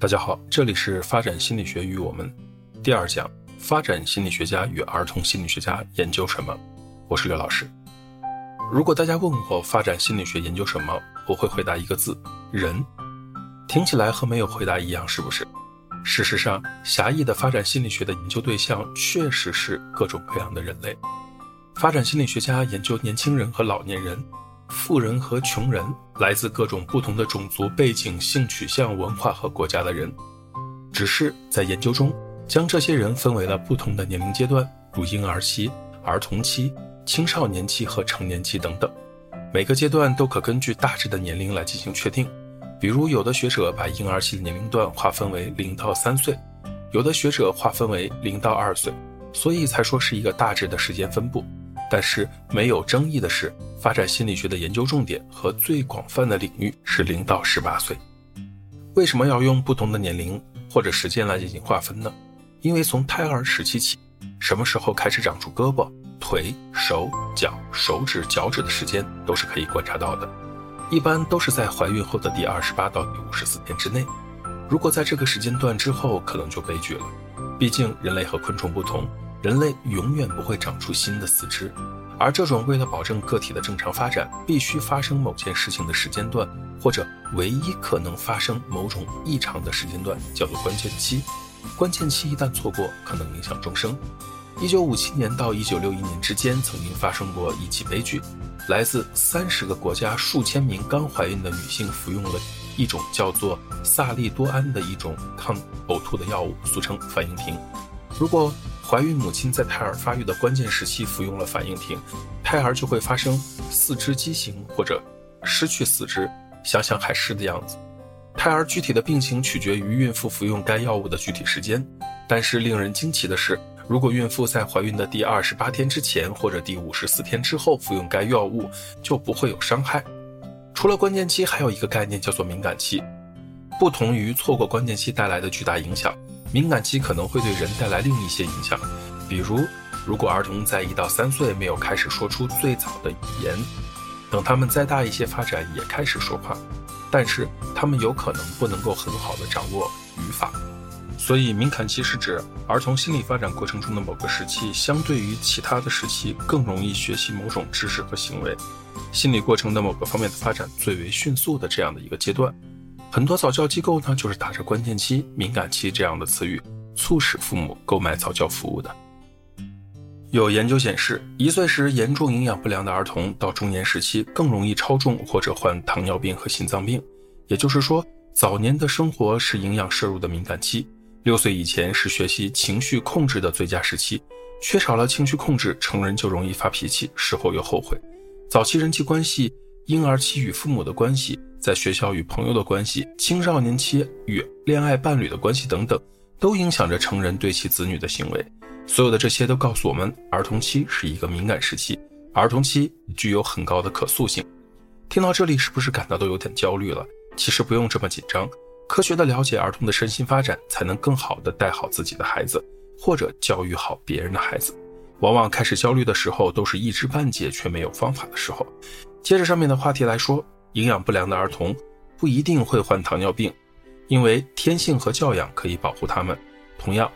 大家好，这里是发展心理学与我们第二讲：发展心理学家与儿童心理学家研究什么？我是刘老师。如果大家问我发展心理学研究什么，我会回答一个字：人。听起来和没有回答一样，是不是？事实上，狭义的发展心理学的研究对象确实是各种各样的人类。发展心理学家研究年轻人和老年人。富人和穷人，来自各种不同的种族背景、性取向、文化和国家的人，只是在研究中将这些人分为了不同的年龄阶段，如婴儿期、儿童期、青少年期和成年期等等。每个阶段都可根据大致的年龄来进行确定。比如，有的学者把婴儿期的年龄段划分为零到三岁，有的学者划分为零到二岁，所以才说是一个大致的时间分布。但是没有争议的是，发展心理学的研究重点和最广泛的领域是零到十八岁。为什么要用不同的年龄或者时间来进行划分呢？因为从胎儿时期起，什么时候开始长出胳膊、腿、手脚、手指、脚趾的时间都是可以观察到的，一般都是在怀孕后的第二十八到第五十四天之内。如果在这个时间段之后，可能就悲剧了。毕竟人类和昆虫不同。人类永远不会长出新的四肢，而这种为了保证个体的正常发展，必须发生某件事情的时间段，或者唯一可能发生某种异常的时间段，叫做关键期。关键期一旦错过，可能影响终生。一九五七年到一九六一年之间，曾经发生过一起悲剧：来自三十个国家数千名刚怀孕的女性服用了一种叫做萨利多胺的一种抗呕吐的药物，俗称反应停。如果怀孕母亲在胎儿发育的关键时期服用了反应停，胎儿就会发生四肢畸形或者失去四肢，想想海狮的样子。胎儿具体的病情取决于孕妇服用该药物的具体时间，但是令人惊奇的是，如果孕妇在怀孕的第二十八天之前或者第五十四天之后服用该药物，就不会有伤害。除了关键期，还有一个概念叫做敏感期，不同于错过关键期带来的巨大影响。敏感期可能会对人带来另一些影响，比如，如果儿童在一到三岁没有开始说出最早的语言，等他们再大一些发展也开始说话，但是他们有可能不能够很好的掌握语法。所以，敏感期是指儿童心理发展过程中的某个时期，相对于其他的时期更容易学习某种知识和行为，心理过程的某个方面的发展最为迅速的这样的一个阶段。很多早教机构呢，就是打着关键期、敏感期这样的词语，促使父母购买早教服务的。有研究显示，一岁时严重营养不良的儿童，到中年时期更容易超重或者患糖尿病和心脏病。也就是说，早年的生活是营养摄入的敏感期。六岁以前是学习情绪控制的最佳时期，缺少了情绪控制，成人就容易发脾气，事后又后悔。早期人际关系，婴儿期与父母的关系。在学校与朋友的关系、青少年期与恋爱伴侣的关系等等，都影响着成人对其子女的行为。所有的这些都告诉我们，儿童期是一个敏感时期，儿童期具有很高的可塑性。听到这里，是不是感到都有点焦虑了？其实不用这么紧张。科学的了解儿童的身心发展，才能更好的带好自己的孩子，或者教育好别人的孩子。往往开始焦虑的时候，都是一知半解却没有方法的时候。接着上面的话题来说。营养不良的儿童不一定会患糖尿病，因为天性和教养可以保护他们。同样，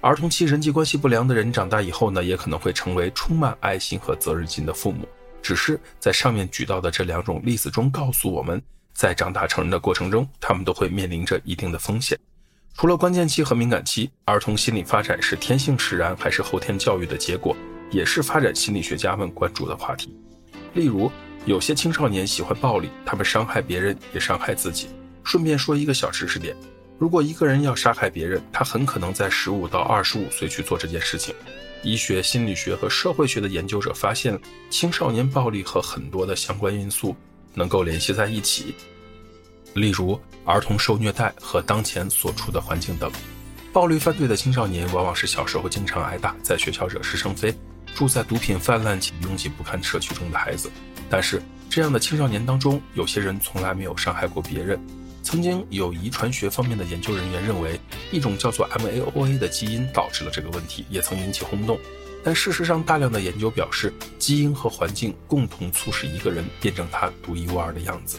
儿童期人际关系不良的人长大以后呢，也可能会成为充满爱心和责任心的父母。只是在上面举到的这两种例子中，告诉我们在长大成人的过程中，他们都会面临着一定的风险。除了关键期和敏感期，儿童心理发展是天性使然还是后天教育的结果，也是发展心理学家们关注的话题。例如。有些青少年喜欢暴力，他们伤害别人也伤害自己。顺便说一个小知识点：如果一个人要杀害别人，他很可能在十五到二十五岁去做这件事情。医学、心理学和社会学的研究者发现，青少年暴力和很多的相关因素能够联系在一起，例如儿童受虐待和当前所处的环境等。暴力犯罪的青少年往往是小时候经常挨打，在学校惹是生非，住在毒品泛滥且拥挤不堪社区中的孩子。但是，这样的青少年当中，有些人从来没有伤害过别人。曾经有遗传学方面的研究人员认为，一种叫做 MAOA 的基因导致了这个问题，也曾引起轰动。但事实上，大量的研究表示，基因和环境共同促使一个人变成他独一无二的样子。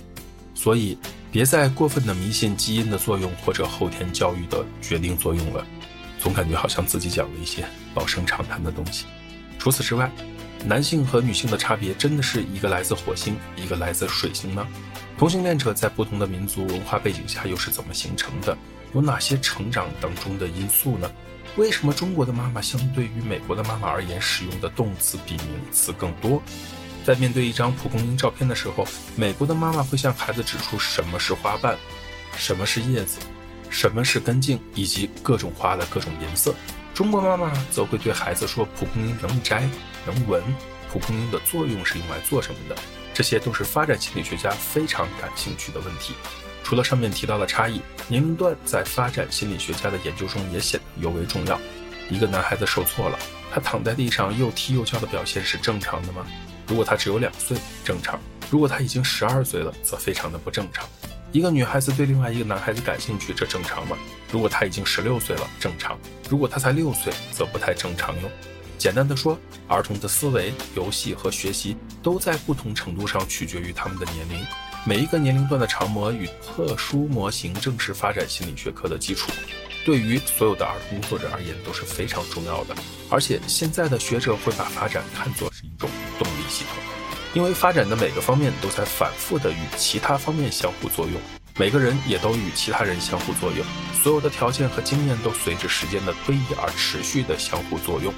所以，别再过分的迷信基因的作用或者后天教育的决定作用了。总感觉好像自己讲了一些老生常谈的东西。除此之外，男性和女性的差别真的是一个来自火星，一个来自水星吗？同性恋者在不同的民族文化背景下又是怎么形成的？有哪些成长当中的因素呢？为什么中国的妈妈相对于美国的妈妈而言，使用的动词比名词更多？在面对一张蒲公英照片的时候，美国的妈妈会向孩子指出什么是花瓣，什么是叶子，什么是根茎，以及各种花的各种颜色。中国妈妈则会对孩子说：蒲公英能摘，能闻，蒲公英的作用是用来做什么的？这些都是发展心理学家非常感兴趣的问题。除了上面提到的差异，年龄段在发展心理学家的研究中也显得尤为重要。一个男孩子受挫了，他躺在地上又踢又叫的表现是正常的吗？如果他只有两岁，正常；如果他已经十二岁了，则非常的不正常。一个女孩子对另外一个男孩子感兴趣，这正常吗？如果他已经十六岁了，正常；如果他才六岁，则不太正常哟。简单的说，儿童的思维、游戏和学习都在不同程度上取决于他们的年龄。每一个年龄段的常模与特殊模型正是发展心理学科的基础，对于所有的儿童工作者而言都是非常重要的。而且现在的学者会把发展看作是一种系统，因为发展的每个方面都在反复的与其他方面相互作用，每个人也都与其他人相互作用，所有的条件和经验都随着时间的推移而持续的相互作用。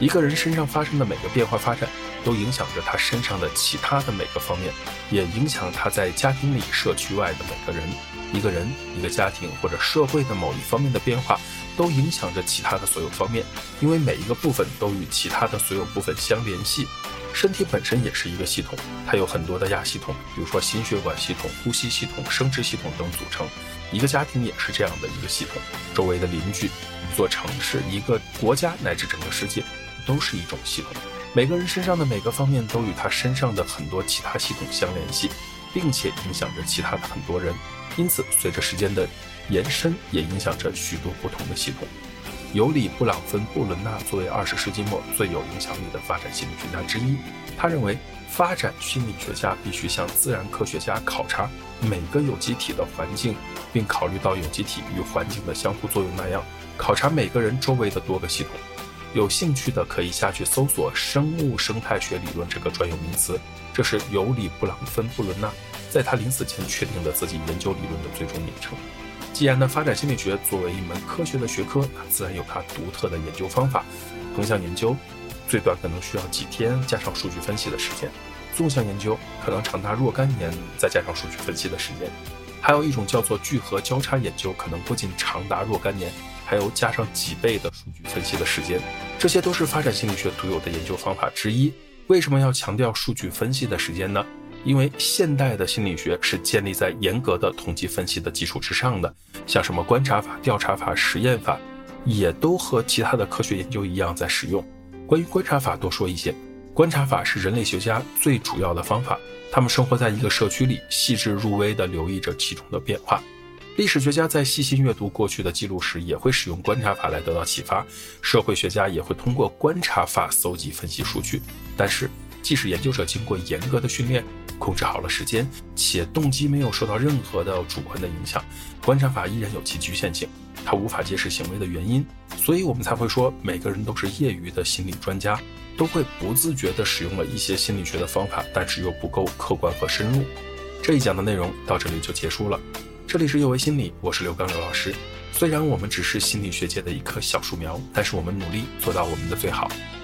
一个人身上发生的每个变化发展，都影响着他身上的其他的每个方面，也影响他在家庭里、社区外的每个人。一个人、一个家庭或者社会的某一方面的变化，都影响着其他的所有方面，因为每一个部分都与其他的所有部分相联系。身体本身也是一个系统，它有很多的亚系统，比如说心血管系统、呼吸系统、生殖系统等组成。一个家庭也是这样的一个系统，周围的邻居、一座城市、一个国家乃至整个世界。都是一种系统，每个人身上的每个方面都与他身上的很多其他系统相联系，并且影响着其他的很多人。因此，随着时间的延伸，也影响着许多不同的系统。尤里·布朗芬布伦纳作为二十世纪末最有影响力的发展心理学家之一，他认为发展心理学家必须像自然科学家考察每个有机体的环境，并考虑到有机体与环境的相互作用那样，考察每个人周围的多个系统。有兴趣的可以下去搜索“生物生态学理论”这个专有名词，这是尤里·布朗芬布伦纳在他临死前确定的自己研究理论的最终名称。既然呢，发展心理学作为一门科学的学科，那自然有它独特的研究方法。横向研究最短可能需要几天，加上数据分析的时间；纵向研究可能长达若干年，再加上数据分析的时间。还有一种叫做聚合交叉研究，可能不仅长达若干年。还有加上几倍的数据分析的时间，这些都是发展心理学独有的研究方法之一。为什么要强调数据分析的时间呢？因为现代的心理学是建立在严格的统计分析的基础之上的，像什么观察法、调查法、实验法，也都和其他的科学研究一样在使用。关于观察法，多说一些。观察法是人类学家最主要的方法，他们生活在一个社区里，细致入微地留意着其中的变化。历史学家在细心阅读过去的记录时，也会使用观察法来得到启发。社会学家也会通过观察法搜集分析数据。但是，即使研究者经过严格的训练，控制好了时间，且动机没有受到任何的主观的影响，观察法依然有其局限性，它无法揭示行为的原因。所以我们才会说，每个人都是业余的心理专家，都会不自觉地使用了一些心理学的方法，但是又不够客观和深入。这一讲的内容到这里就结束了。这里是幼为心理，我是刘刚刘老师。虽然我们只是心理学界的一棵小树苗，但是我们努力做到我们的最好，